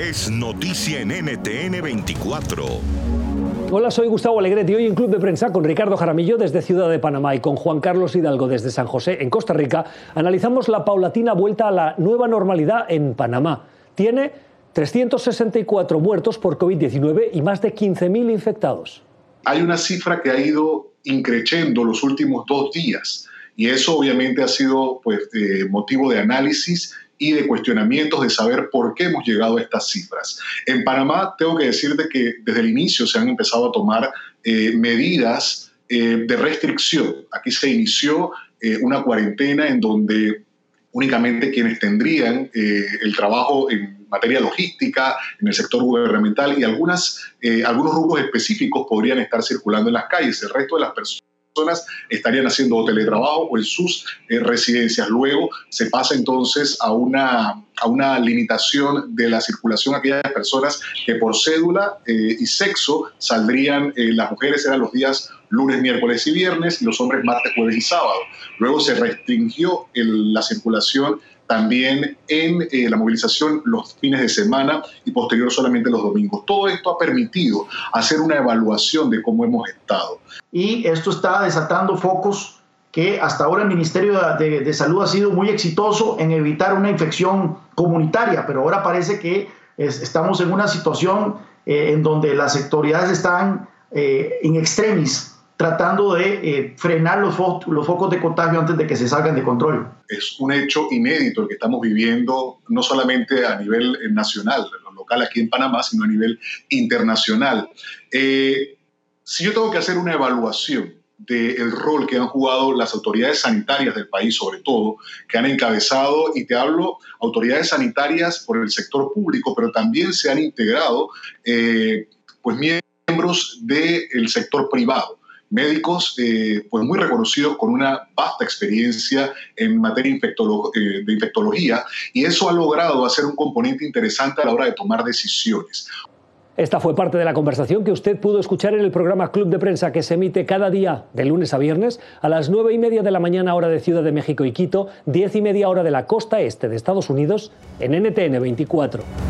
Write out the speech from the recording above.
es noticia en NTN 24. Hola, soy Gustavo Alegretti. Hoy en Club de Prensa con Ricardo Jaramillo desde Ciudad de Panamá y con Juan Carlos Hidalgo desde San José, en Costa Rica, analizamos la paulatina vuelta a la nueva normalidad en Panamá. Tiene 364 muertos por COVID-19 y más de 15.000 infectados. Hay una cifra que ha ido increciendo los últimos dos días y eso obviamente ha sido pues, eh, motivo de análisis y de cuestionamientos de saber por qué hemos llegado a estas cifras. En Panamá tengo que decirte que desde el inicio se han empezado a tomar eh, medidas eh, de restricción. Aquí se inició eh, una cuarentena en donde únicamente quienes tendrían el trabajo en materia logística, en el sector gubernamental y algunas, algunos rubros específicos podrían estar circulando en las calles. El resto de las personas estarían haciendo teletrabajo o en sus eh, residencias. Luego se pasa entonces a una, a una limitación de la circulación a aquellas personas que por cédula eh, y sexo saldrían, eh, las mujeres eran los días lunes, miércoles y viernes y los hombres martes, jueves y sábado. Luego se restringió la circulación también en eh, la movilización los fines de semana y posterior solamente los domingos. Todo esto ha permitido hacer una evaluación de cómo hemos estado. Y esto está desatando focos que hasta ahora el Ministerio de, Salud ha sido muy exitoso en evitar una infección comunitaria, pero ahora parece que estamos en una situación eh, en donde las autoridades están eh, en extremis tratando de eh, frenar los, los focos de contagio antes de que se salgan de control. Es un hecho inédito el que estamos viviendo, no solamente a nivel eh, nacional, local aquí en Panamá, sino a nivel internacional. Eh, si yo tengo que hacer una evaluación del rol que han jugado las autoridades sanitarias del país, sobre todo, que han encabezado, y te hablo, autoridades sanitarias por el sector público, pero también se han integrado pues miembros del sector privado médicos eh, pues muy reconocidos con una vasta experiencia en materia eh, de infectología y eso ha logrado hacer un componente interesante a la hora de tomar decisiones. Esta fue parte de la conversación que usted pudo escuchar en el programa Club de Prensa que se emite cada día de lunes a viernes a las nueve y media de la mañana hora de Ciudad de México y Quito, diez y media hora de la costa este de Estados Unidos en NTN 24.